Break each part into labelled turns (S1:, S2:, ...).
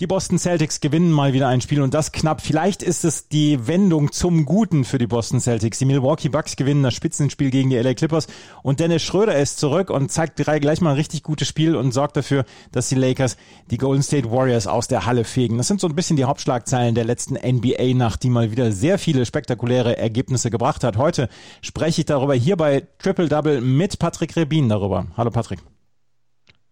S1: Die Boston Celtics gewinnen mal wieder ein Spiel und das knapp. Vielleicht ist es die Wendung zum Guten für die Boston Celtics. Die Milwaukee Bucks gewinnen das Spitzenspiel gegen die LA Clippers und Dennis Schröder ist zurück und zeigt gleich mal ein richtig gutes Spiel und sorgt dafür, dass die Lakers die Golden State Warriors aus der Halle fegen. Das sind so ein bisschen die Hauptschlagzeilen der letzten NBA-Nacht, die mal wieder sehr viele spektakuläre Ergebnisse gebracht hat. Heute spreche ich darüber hier bei Triple Double mit Patrick Rebin darüber. Hallo Patrick.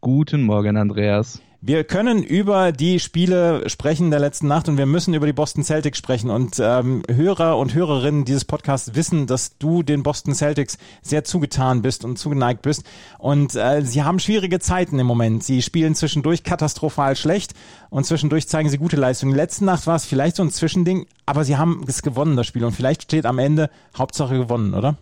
S2: Guten Morgen, Andreas.
S1: Wir können über die Spiele sprechen der letzten Nacht und wir müssen über die Boston Celtics sprechen. Und ähm, Hörer und Hörerinnen dieses Podcasts wissen, dass du den Boston Celtics sehr zugetan bist und zugeneigt bist. Und äh, sie haben schwierige Zeiten im Moment. Sie spielen zwischendurch katastrophal schlecht und zwischendurch zeigen sie gute Leistungen. Letzte Nacht war es vielleicht so ein Zwischending, aber sie haben es gewonnen, das Spiel. Und vielleicht steht am Ende Hauptsache gewonnen, oder?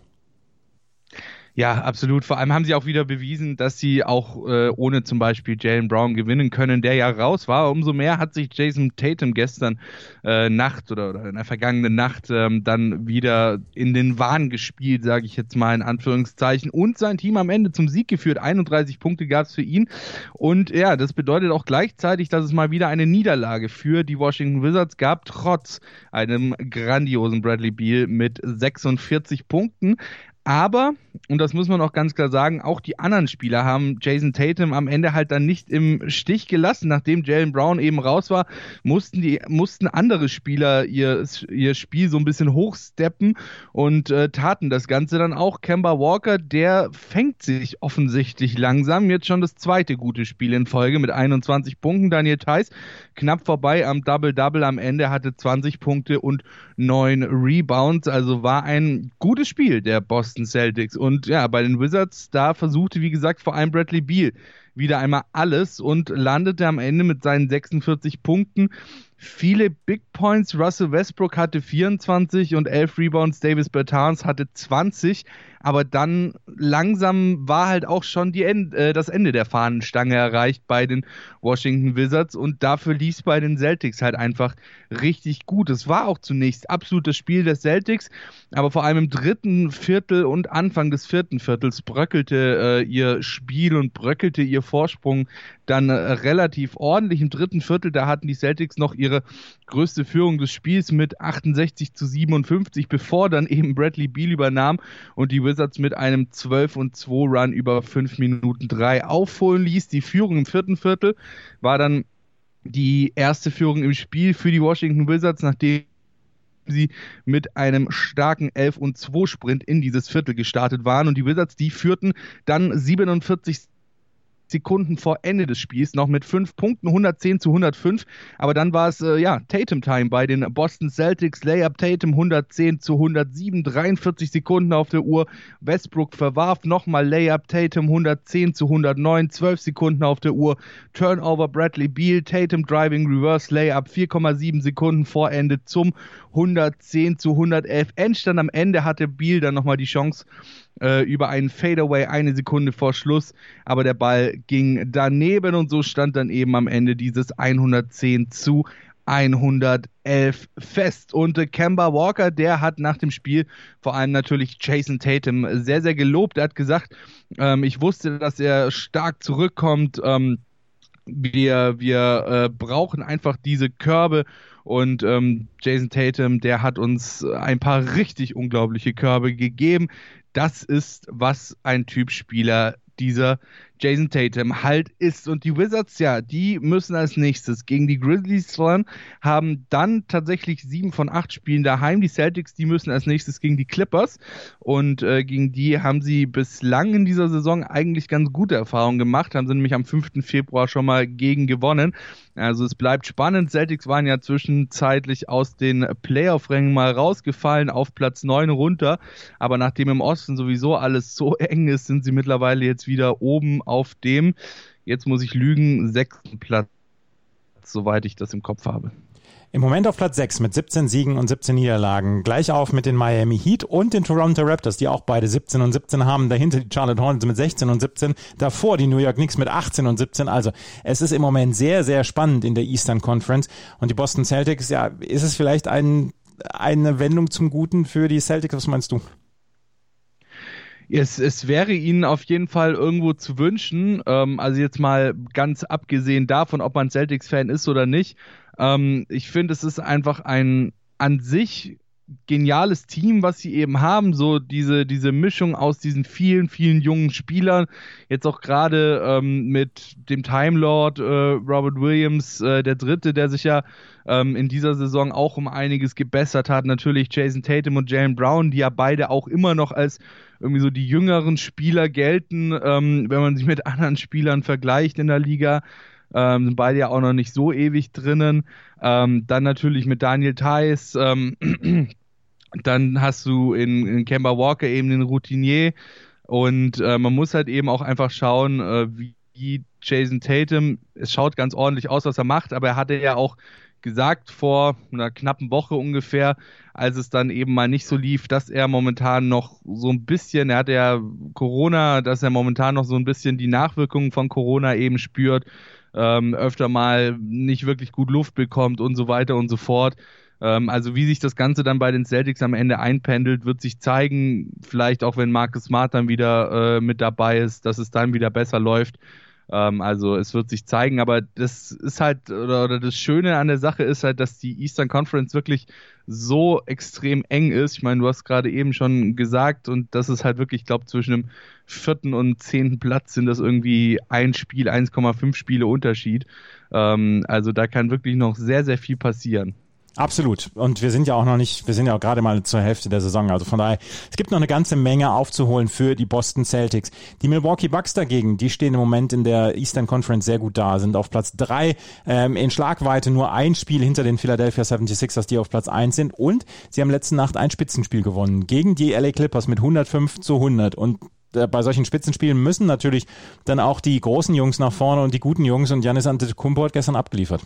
S2: Ja, absolut. Vor allem haben sie auch wieder bewiesen, dass sie auch äh, ohne zum Beispiel Jalen Brown gewinnen können, der ja raus war. Umso mehr hat sich Jason Tatum gestern äh, Nacht oder, oder in der vergangenen Nacht ähm, dann wieder in den Wahn gespielt, sage ich jetzt mal in Anführungszeichen, und sein Team am Ende zum Sieg geführt. 31 Punkte gab es für ihn. Und ja, das bedeutet auch gleichzeitig, dass es mal wieder eine Niederlage für die Washington Wizards gab, trotz einem grandiosen Bradley Beal mit 46 Punkten. Aber, und das muss man auch ganz klar sagen, auch die anderen Spieler haben Jason Tatum am Ende halt dann nicht im Stich gelassen. Nachdem Jalen Brown eben raus war, mussten die, mussten andere Spieler ihr, ihr Spiel so ein bisschen hochsteppen und äh, taten das Ganze dann auch. Kemba Walker, der fängt sich offensichtlich langsam. Jetzt schon das zweite gute Spiel in Folge mit 21 Punkten. Daniel Theiss knapp vorbei am Double-Double am Ende, hatte 20 Punkte und 9 Rebounds. Also war ein gutes Spiel der Boston Celtics. Und ja, bei den Wizards, da versuchte, wie gesagt, vor allem Bradley Beal wieder einmal alles und landete am Ende mit seinen 46 Punkten viele Big Points. Russell Westbrook hatte 24 und 11 Rebounds. Davis Bertans hatte 20. Aber dann langsam war halt auch schon End, äh, das Ende der Fahnenstange erreicht bei den Washington Wizards. Und dafür lief es bei den Celtics halt einfach richtig gut. Es war auch zunächst absolut das Spiel des Celtics. Aber vor allem im dritten Viertel und Anfang des vierten Viertels bröckelte äh, ihr Spiel und bröckelte ihr Vorsprung dann äh, relativ ordentlich. Im dritten Viertel, da hatten die Celtics noch ihre größte Führung des Spiels mit 68 zu 57, bevor dann eben Bradley Beal übernahm und die Wizards mit einem 12 und 2 Run über 5 Minuten 3 aufholen ließ. Die Führung im vierten Viertel war dann die erste Führung im Spiel für die Washington Wizards, nachdem sie mit einem starken 11 und 2 Sprint in dieses Viertel gestartet waren und die Wizards, die führten dann 47 Sekunden vor Ende des Spiels noch mit fünf Punkten, 110 zu 105. Aber dann war es äh, ja Tatum-Time bei den Boston Celtics. Layup Tatum 110 zu 107, 43 Sekunden auf der Uhr. Westbrook verwarf nochmal Layup Tatum 110 zu 109, 12 Sekunden auf der Uhr. Turnover Bradley Beal, Tatum Driving Reverse Layup 4,7 Sekunden vor Ende zum 110 zu 111. Endstand am Ende hatte Beal dann nochmal die Chance äh, über einen Fadeaway eine Sekunde vor Schluss, aber der Ball ging daneben und so stand dann eben am Ende dieses 110 zu 111 fest. Und äh, Kemba Walker, der hat nach dem Spiel vor allem natürlich Jason Tatum sehr, sehr gelobt. Er hat gesagt, ähm, ich wusste, dass er stark zurückkommt. Ähm, wir wir äh, brauchen einfach diese Körbe und ähm, Jason Tatum, der hat uns ein paar richtig unglaubliche Körbe gegeben das ist, was ein Typ Spieler dieser Jason Tatum halt ist. Und die Wizards, ja, die müssen als nächstes gegen die Grizzlies ran, haben dann tatsächlich sieben von acht Spielen daheim. Die Celtics, die müssen als nächstes gegen die Clippers. Und äh, gegen die haben sie bislang in dieser Saison eigentlich ganz gute Erfahrungen gemacht, haben sie nämlich am 5. Februar schon mal gegen gewonnen. Also es bleibt spannend. Celtics waren ja zwischenzeitlich aus den Playoff-Rängen mal rausgefallen, auf Platz 9 runter. Aber nachdem im Osten sowieso alles so eng ist, sind sie mittlerweile jetzt wieder oben auf dem, jetzt muss ich lügen, sechsten Platz, soweit ich das im Kopf habe.
S1: Im Moment auf Platz 6 mit 17 Siegen und 17 Niederlagen. Gleich auf mit den Miami Heat und den Toronto Raptors, die auch beide 17 und 17 haben. Dahinter die Charlotte Hornets mit 16 und 17. Davor die New York Knicks mit 18 und 17. Also es ist im Moment sehr, sehr spannend in der Eastern Conference. Und die Boston Celtics, ja, ist es vielleicht ein, eine Wendung zum Guten für die Celtics? Was meinst du?
S2: Es, es wäre ihnen auf jeden Fall irgendwo zu wünschen, ähm, also jetzt mal ganz abgesehen davon, ob man Celtics-Fan ist oder nicht. Ähm, ich finde, es ist einfach ein an sich geniales Team, was sie eben haben, so diese, diese Mischung aus diesen vielen, vielen jungen Spielern, jetzt auch gerade ähm, mit dem Time Lord äh, Robert Williams, äh, der Dritte, der sich ja ähm, in dieser Saison auch um einiges gebessert hat, natürlich Jason Tatum und Jalen Brown, die ja beide auch immer noch als irgendwie so die jüngeren Spieler gelten, ähm, wenn man sich mit anderen Spielern vergleicht in der Liga. Ähm, sind beide ja auch noch nicht so ewig drinnen. Ähm, dann natürlich mit Daniel Theiss. Ähm, dann hast du in, in Kemba Walker eben den Routinier. Und äh, man muss halt eben auch einfach schauen, äh, wie Jason Tatum, es schaut ganz ordentlich aus, was er macht, aber er hatte ja auch gesagt vor einer knappen Woche ungefähr, als es dann eben mal nicht so lief, dass er momentan noch so ein bisschen, er hatte ja Corona, dass er momentan noch so ein bisschen die Nachwirkungen von Corona eben spürt ähm, öfter mal nicht wirklich gut Luft bekommt und so weiter und so fort. Ähm, also wie sich das Ganze dann bei den Celtics am Ende einpendelt, wird sich zeigen. Vielleicht auch wenn Marcus Smart dann wieder äh, mit dabei ist, dass es dann wieder besser läuft. Ähm, also es wird sich zeigen, aber das ist halt, oder, oder, das Schöne an der Sache ist halt, dass die Eastern Conference wirklich so extrem eng ist. Ich meine, du hast gerade eben schon gesagt, und das ist halt wirklich, ich glaube, zwischen dem vierten und zehnten Platz sind das irgendwie ein Spiel, 1,5 Spiele Unterschied. Ähm, also da kann wirklich noch sehr, sehr viel passieren.
S1: Absolut. Und wir sind ja auch noch nicht, wir sind ja auch gerade mal zur Hälfte der Saison. Also von daher, es gibt noch eine ganze Menge aufzuholen für die Boston Celtics. Die Milwaukee Bucks dagegen, die stehen im Moment in der Eastern Conference sehr gut da, sind auf Platz drei ähm, in Schlagweite nur ein Spiel hinter den Philadelphia 76ers, die auf Platz eins sind. Und sie haben letzte Nacht ein Spitzenspiel gewonnen gegen die LA Clippers mit 105 zu 100. Und äh, bei solchen Spitzenspielen müssen natürlich dann auch die großen Jungs nach vorne und die guten Jungs und Janis Antetokounmpo hat gestern abgeliefert.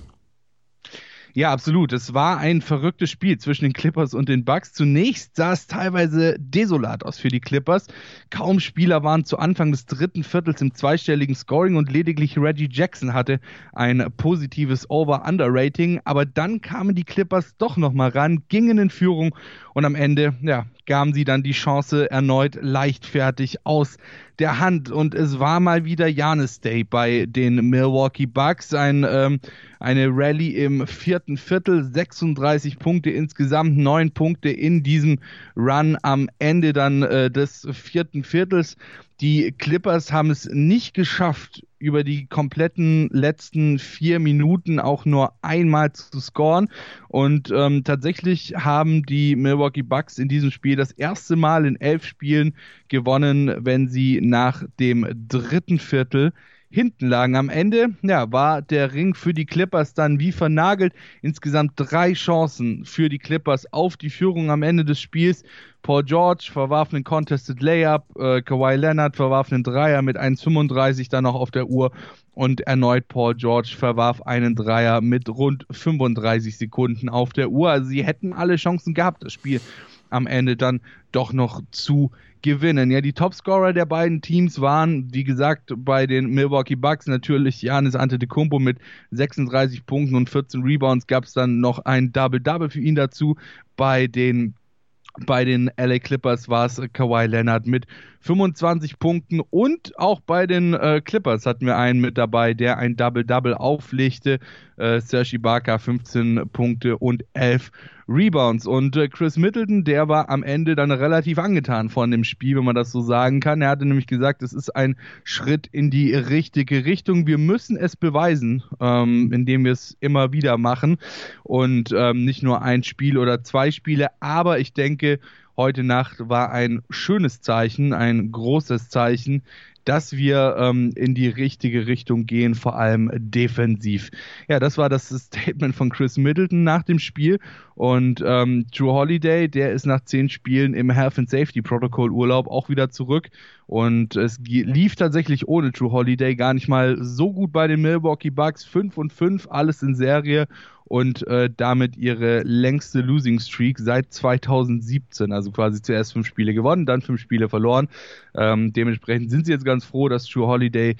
S2: Ja, absolut. Es war ein verrücktes Spiel zwischen den Clippers und den Bucks. Zunächst sah es teilweise desolat aus für die Clippers. Kaum Spieler waren zu Anfang des dritten Viertels im zweistelligen Scoring und lediglich Reggie Jackson hatte ein positives Over-Under-Rating. Aber dann kamen die Clippers doch nochmal ran, gingen in Führung und am Ende, ja, gaben sie dann die Chance erneut leichtfertig aus der Hand. Und es war mal wieder Janis Day bei den Milwaukee Bucks. Ein, ähm, eine Rallye im vierten Viertel, 36 Punkte insgesamt, neun Punkte in diesem Run am Ende dann äh, des vierten Viertels. Die Clippers haben es nicht geschafft, über die kompletten letzten vier Minuten auch nur einmal zu scoren. Und ähm, tatsächlich haben die Milwaukee Bucks in diesem Spiel das erste Mal in elf Spielen gewonnen, wenn sie nach dem dritten Viertel hinten lagen. Am Ende ja, war der Ring für die Clippers dann wie vernagelt. Insgesamt drei Chancen für die Clippers auf die Führung am Ende des Spiels. Paul George verwarf einen Contested Layup, äh, Kawhi Leonard verwarf einen Dreier mit 1,35 dann noch auf der Uhr und erneut Paul George verwarf einen Dreier mit rund 35 Sekunden auf der Uhr. Also sie hätten alle Chancen gehabt, das Spiel am Ende dann doch noch zu gewinnen. Ja, die Topscorer der beiden Teams waren, wie gesagt, bei den Milwaukee Bucks natürlich Janis Antetokounmpo mit 36 Punkten und 14 Rebounds. Gab es dann noch ein Double-Double für ihn dazu. Bei den bei den LA Clippers war es Kawhi Leonard mit 25 Punkten und auch bei den äh, Clippers hatten wir einen mit dabei, der ein Double-Double auflegte. Äh, Sergi Barker 15 Punkte und 11 Rebounds. Und äh, Chris Middleton, der war am Ende dann relativ angetan von dem Spiel, wenn man das so sagen kann. Er hatte nämlich gesagt, es ist ein Schritt in die richtige Richtung. Wir müssen es beweisen, ähm, indem wir es immer wieder machen und ähm, nicht nur ein Spiel oder zwei Spiele. Aber ich denke, heute Nacht war ein schönes Zeichen, ein großes Zeichen, dass wir ähm, in die richtige Richtung gehen, vor allem defensiv. Ja, das war das Statement von Chris Middleton nach dem Spiel. Und ähm, Drew Holiday, der ist nach zehn Spielen im Health and Safety Protocol Urlaub auch wieder zurück. Und es lief tatsächlich ohne Drew Holiday gar nicht mal so gut bei den Milwaukee Bucks. 5 und 5, alles in Serie. und äh, damit ihre längste Losing Streak seit 2017. Also quasi zuerst fünf Spiele gewonnen, dann fünf Spiele verloren. Ähm, dementsprechend sind sie jetzt ganz froh, dass True Holiday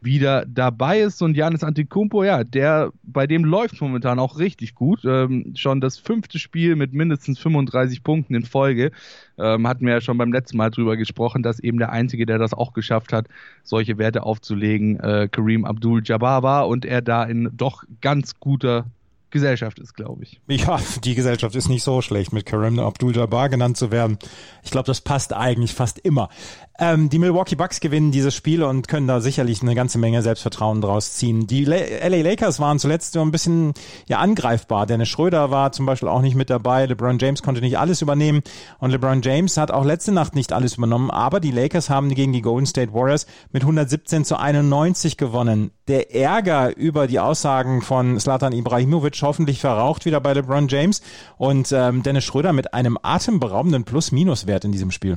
S2: wieder dabei ist und Janis Antetokounmpo, ja, der bei dem läuft momentan auch richtig gut. Ähm, schon das fünfte Spiel mit mindestens 35 Punkten in Folge. Ähm, hatten wir ja schon beim letzten Mal drüber gesprochen, dass eben der Einzige, der das auch geschafft hat, solche Werte aufzulegen, äh, Kareem Abdul-Jabbar war und er da in doch ganz guter Gesellschaft ist, glaube ich.
S1: Ja, die Gesellschaft ist nicht so schlecht, mit Kareem Abdul-Jabbar genannt zu werden. Ich glaube, das passt eigentlich fast immer. Ähm, die Milwaukee Bucks gewinnen dieses Spiel und können da sicherlich eine ganze Menge Selbstvertrauen draus ziehen. Die LA Lakers waren zuletzt so ein bisschen ja angreifbar. Dennis Schröder war zum Beispiel auch nicht mit dabei. LeBron James konnte nicht alles übernehmen und LeBron James hat auch letzte Nacht nicht alles übernommen. Aber die Lakers haben gegen die Golden State Warriors mit 117 zu 91 gewonnen. Der Ärger über die Aussagen von Slatan Ibrahimovic hoffentlich verraucht wieder bei LeBron James und ähm, Dennis Schröder mit einem atemberaubenden Plus-Minus-Wert in diesem Spiel.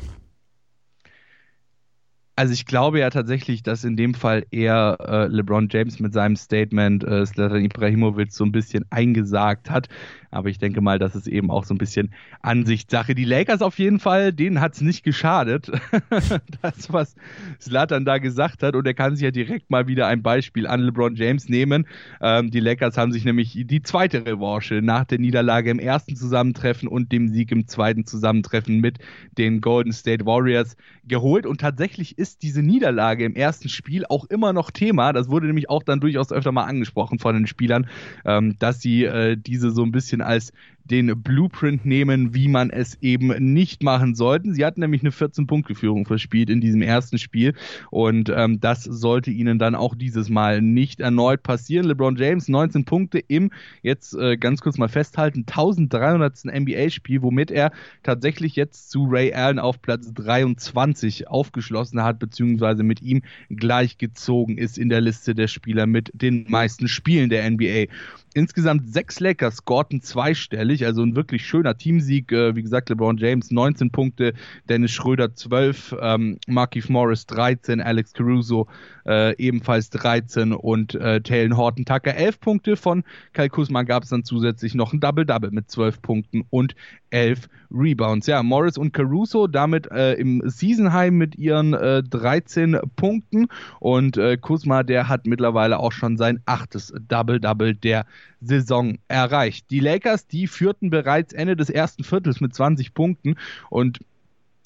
S2: Also ich glaube ja tatsächlich, dass in dem Fall eher äh, LeBron James mit seinem Statement äh, Slatan Ibrahimovic so ein bisschen eingesagt hat. Aber ich denke mal, das ist eben auch so ein bisschen Ansichtssache. Die Lakers auf jeden Fall, denen hat es nicht geschadet, das, was Slatan da gesagt hat. Und er kann sich ja direkt mal wieder ein Beispiel an LeBron James nehmen. Ähm, die Lakers haben sich nämlich die zweite Revanche nach der Niederlage im ersten Zusammentreffen und dem Sieg im zweiten Zusammentreffen mit den Golden State Warriors geholt. Und tatsächlich ist diese Niederlage im ersten Spiel auch immer noch Thema. Das wurde nämlich auch dann durchaus öfter mal angesprochen von den Spielern, ähm, dass sie äh, diese so ein bisschen bisschen als den Blueprint nehmen, wie man es eben nicht machen sollte. Sie hatten nämlich eine 14-Punkte-Führung verspielt in diesem ersten Spiel und ähm, das sollte ihnen dann auch dieses Mal nicht erneut passieren. LeBron James 19 Punkte im, jetzt äh, ganz kurz mal festhalten, 1300. NBA-Spiel, womit er tatsächlich jetzt zu Ray Allen auf Platz 23 aufgeschlossen hat, beziehungsweise mit ihm gleichgezogen ist in der Liste der Spieler mit den meisten Spielen der NBA. Insgesamt sechs Lakers scorten zweistellig, also ein wirklich schöner Teamsieg. Äh, wie gesagt, LeBron James 19 Punkte, Dennis Schröder 12, ähm, Markif Morris 13, Alex Caruso äh, ebenfalls 13 und äh, Taylor Horton Tucker 11 Punkte. Von Kyle Kuzma gab es dann zusätzlich noch ein Double-Double mit 12 Punkten und 11 Rebounds. Ja, Morris und Caruso damit äh, im Season High mit ihren äh, 13 Punkten und äh, Kuzma, der hat mittlerweile auch schon sein achtes Double-Double der Saison erreicht. Die Lakers, die führten bereits Ende des ersten Viertels mit 20 Punkten und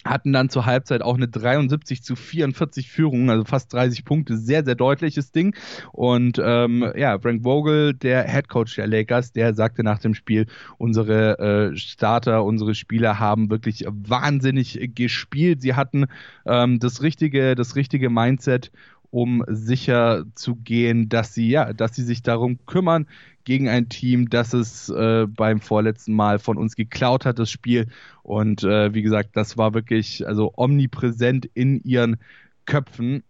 S2: hatten dann zur Halbzeit auch eine 73 zu 44 Führung, also fast 30 Punkte, sehr, sehr deutliches Ding. Und ähm, ja, Frank Vogel, der Head Coach der Lakers, der sagte nach dem Spiel, unsere äh, Starter, unsere Spieler haben wirklich wahnsinnig gespielt. Sie hatten ähm, das richtige, das richtige Mindset um sicher zu gehen, dass sie ja, dass sie sich darum kümmern gegen ein Team, das es äh, beim vorletzten Mal von uns geklaut hat, das Spiel. Und äh, wie gesagt, das war wirklich also omnipräsent in ihren Köpfen.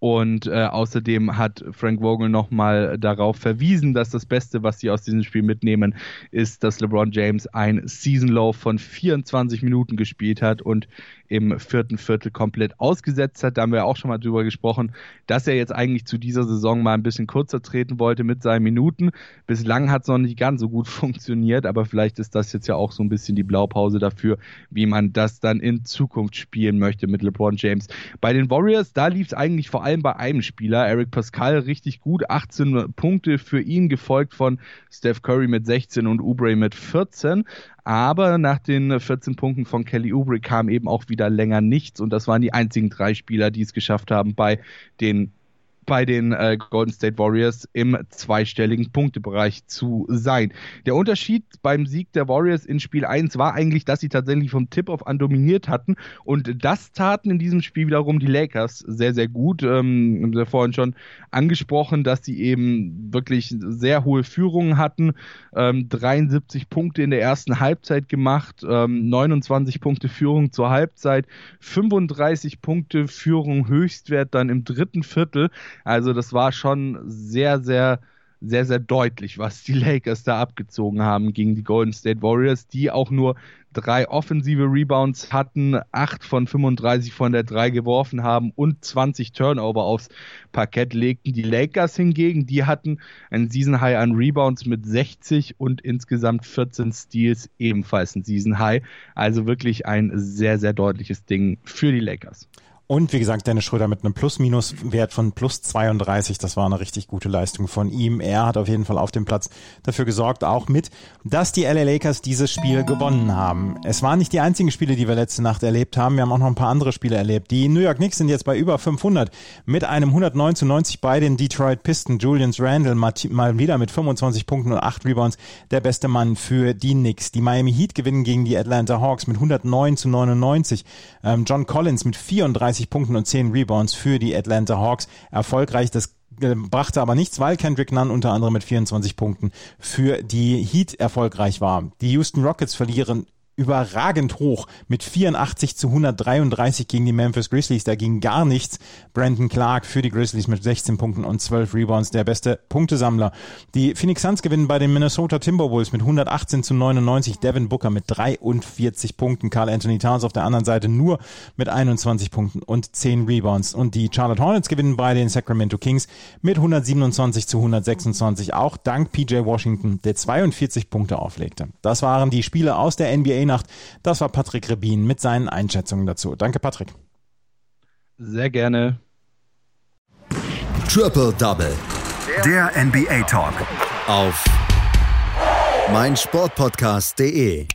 S2: Und äh, außerdem hat Frank Vogel nochmal darauf verwiesen, dass das Beste, was sie aus diesem Spiel mitnehmen, ist, dass LeBron James ein Season Low von 24 Minuten gespielt hat und im vierten Viertel komplett ausgesetzt hat. Da haben wir auch schon mal drüber gesprochen, dass er jetzt eigentlich zu dieser Saison mal ein bisschen kürzer treten wollte mit seinen Minuten. Bislang hat es noch nicht ganz so gut funktioniert, aber vielleicht ist das jetzt ja auch so ein bisschen die Blaupause dafür, wie man das dann in Zukunft spielen möchte mit LeBron James. Bei den Warriors, da lief es eigentlich vor allem bei einem Spieler, Eric Pascal, richtig gut. 18 Punkte für ihn, gefolgt von Steph Curry mit 16 und Oubre mit 14. Aber nach den 14 Punkten von Kelly Oubre kam eben auch wieder länger nichts. Und das waren die einzigen drei Spieler, die es geschafft haben, bei den bei den äh, Golden State Warriors im zweistelligen Punktebereich zu sein. Der Unterschied beim Sieg der Warriors in Spiel 1 war eigentlich, dass sie tatsächlich vom Tip-Off an dominiert hatten und das taten in diesem Spiel wiederum die Lakers sehr, sehr gut. Ähm, haben wir vorhin schon angesprochen, dass sie eben wirklich sehr hohe Führungen hatten. Ähm, 73 Punkte in der ersten Halbzeit gemacht, ähm, 29 Punkte Führung zur Halbzeit, 35 Punkte Führung Höchstwert dann im dritten Viertel. Also das war schon sehr, sehr sehr, sehr deutlich, was die Lakers da abgezogen haben gegen die Golden State Warriors, die auch nur drei offensive Rebounds hatten, acht von 35 von der drei geworfen haben und 20 Turnover aufs Parkett legten. Die Lakers hingegen, die hatten ein Season High an Rebounds mit 60 und insgesamt 14 Steals, ebenfalls ein Season High. Also wirklich ein sehr, sehr deutliches Ding für die Lakers.
S1: Und wie gesagt, Dennis Schröder mit einem Plus-Minus-Wert von plus 32. Das war eine richtig gute Leistung von ihm. Er hat auf jeden Fall auf dem Platz dafür gesorgt, auch mit, dass die LA Lakers dieses Spiel gewonnen haben. Es waren nicht die einzigen Spiele, die wir letzte Nacht erlebt haben. Wir haben auch noch ein paar andere Spiele erlebt. Die New York Knicks sind jetzt bei über 500 mit einem 109 zu 90 bei den Detroit Pistons. Julians Randle mal wieder mit 25 Punkten und 8 Rebounds. Der beste Mann für die Knicks. Die Miami Heat gewinnen gegen die Atlanta Hawks mit 109 zu 99. Ähm, John Collins mit 34 30 Punkten und 10 Rebounds für die Atlanta Hawks. Erfolgreich, das brachte aber nichts, weil Kendrick Nunn unter anderem mit 24 Punkten für die Heat erfolgreich war. Die Houston Rockets verlieren überragend hoch mit 84 zu 133 gegen die Memphis Grizzlies. Da ging gar nichts. Brandon Clark für die Grizzlies mit 16 Punkten und 12 Rebounds, der beste Punktesammler. Die Phoenix Suns gewinnen bei den Minnesota Timberwolves mit 118 zu 99. Devin Booker mit 43 Punkten. Carl Anthony Towns auf der anderen Seite nur mit 21 Punkten und 10 Rebounds. Und die Charlotte Hornets gewinnen bei den Sacramento Kings mit 127 zu 126. Auch dank PJ Washington, der 42 Punkte auflegte. Das waren die Spiele aus der NBA Nacht. Das war Patrick Rebin mit seinen Einschätzungen dazu. Danke, Patrick.
S2: Sehr gerne.
S3: Triple Double.
S4: Der NBA Talk.
S3: Auf meinsportpodcast.de